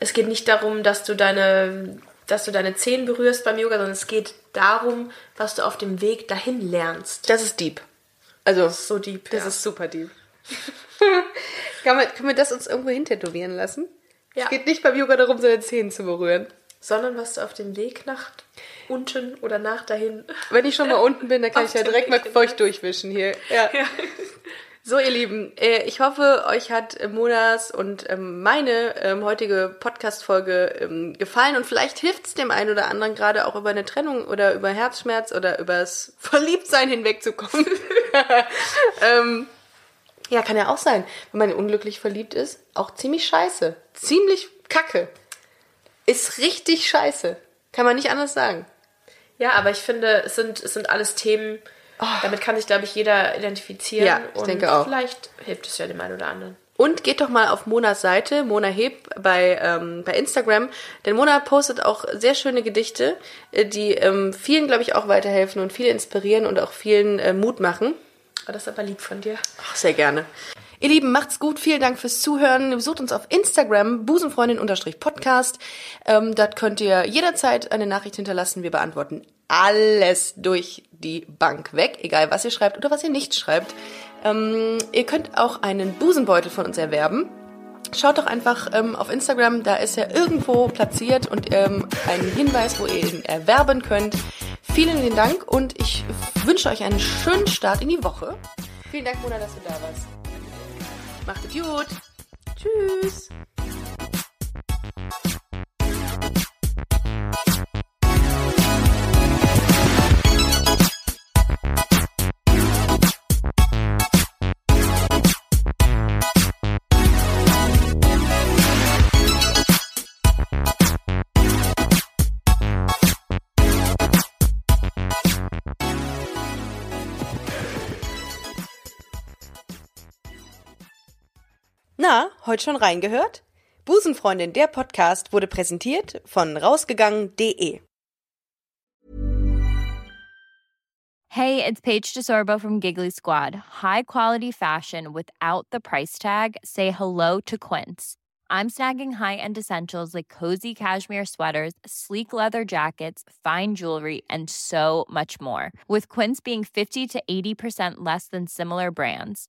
Es geht nicht darum, dass du deine, dass du deine Zehen berührst beim Yoga, sondern es geht darum, was du auf dem Weg dahin lernst. Das ist deep. Also, So deep. das ja. ist super deep. *laughs* kann, man, können wir das uns irgendwo hintätowieren lassen? Ja. Es geht nicht beim Yoga darum, seine Zehen zu berühren. sondern was du auf dem Weg nach unten oder nach dahin. Wenn ich schon mal unten bin, dann kann ich ja direkt mal Weg feucht durchwischen hier. Ja. *laughs* So, ihr Lieben, äh, ich hoffe, euch hat äh, Monas und ähm, meine ähm, heutige Podcast-Folge ähm, gefallen und vielleicht hilft es dem einen oder anderen gerade auch über eine Trennung oder über Herzschmerz oder übers *laughs* Verliebtsein hinwegzukommen. *laughs* ähm, ja, kann ja auch sein, wenn man unglücklich verliebt ist, auch ziemlich scheiße. Ziemlich kacke. Ist richtig scheiße. Kann man nicht anders sagen. Ja, aber ich finde, es sind, es sind alles Themen, damit kann sich, glaube ich, jeder identifizieren. Oh. Ja, ich und denke auch. Vielleicht hilft es ja dem einen oder anderen. Und geht doch mal auf Monas Seite, Mona Heb, bei, ähm, bei Instagram. Denn Mona postet auch sehr schöne Gedichte, äh, die ähm, vielen, glaube ich, auch weiterhelfen und viele inspirieren und auch vielen äh, Mut machen. Aber das ist aber lieb von dir. Ach, sehr gerne. Ihr Lieben, macht's gut. Vielen Dank fürs Zuhören. Besucht uns auf Instagram, busenfreundin-podcast. Ähm, dort könnt ihr jederzeit eine Nachricht hinterlassen. Wir beantworten alles durch die Bank weg, egal was ihr schreibt oder was ihr nicht schreibt. Ähm, ihr könnt auch einen Busenbeutel von uns erwerben. Schaut doch einfach ähm, auf Instagram, da ist er irgendwo platziert und ähm, ein Hinweis, wo ihr ihn erwerben könnt. Vielen lieben Dank und ich wünsche euch einen schönen Start in die Woche. Vielen Dank, Mona, dass du da warst. Macht es gut. Tschüss. Heute schon reingehört? Busenfreundin, der Podcast wurde präsentiert von rausgegangen.de. Hey, it's Paige DeSorbo from Giggly Squad. High quality fashion without the price tag. Say hello to Quince. I'm snagging high-end essentials like cozy cashmere sweaters, sleek leather jackets, fine jewelry, and so much more. With Quince being 50 to 80% less than similar brands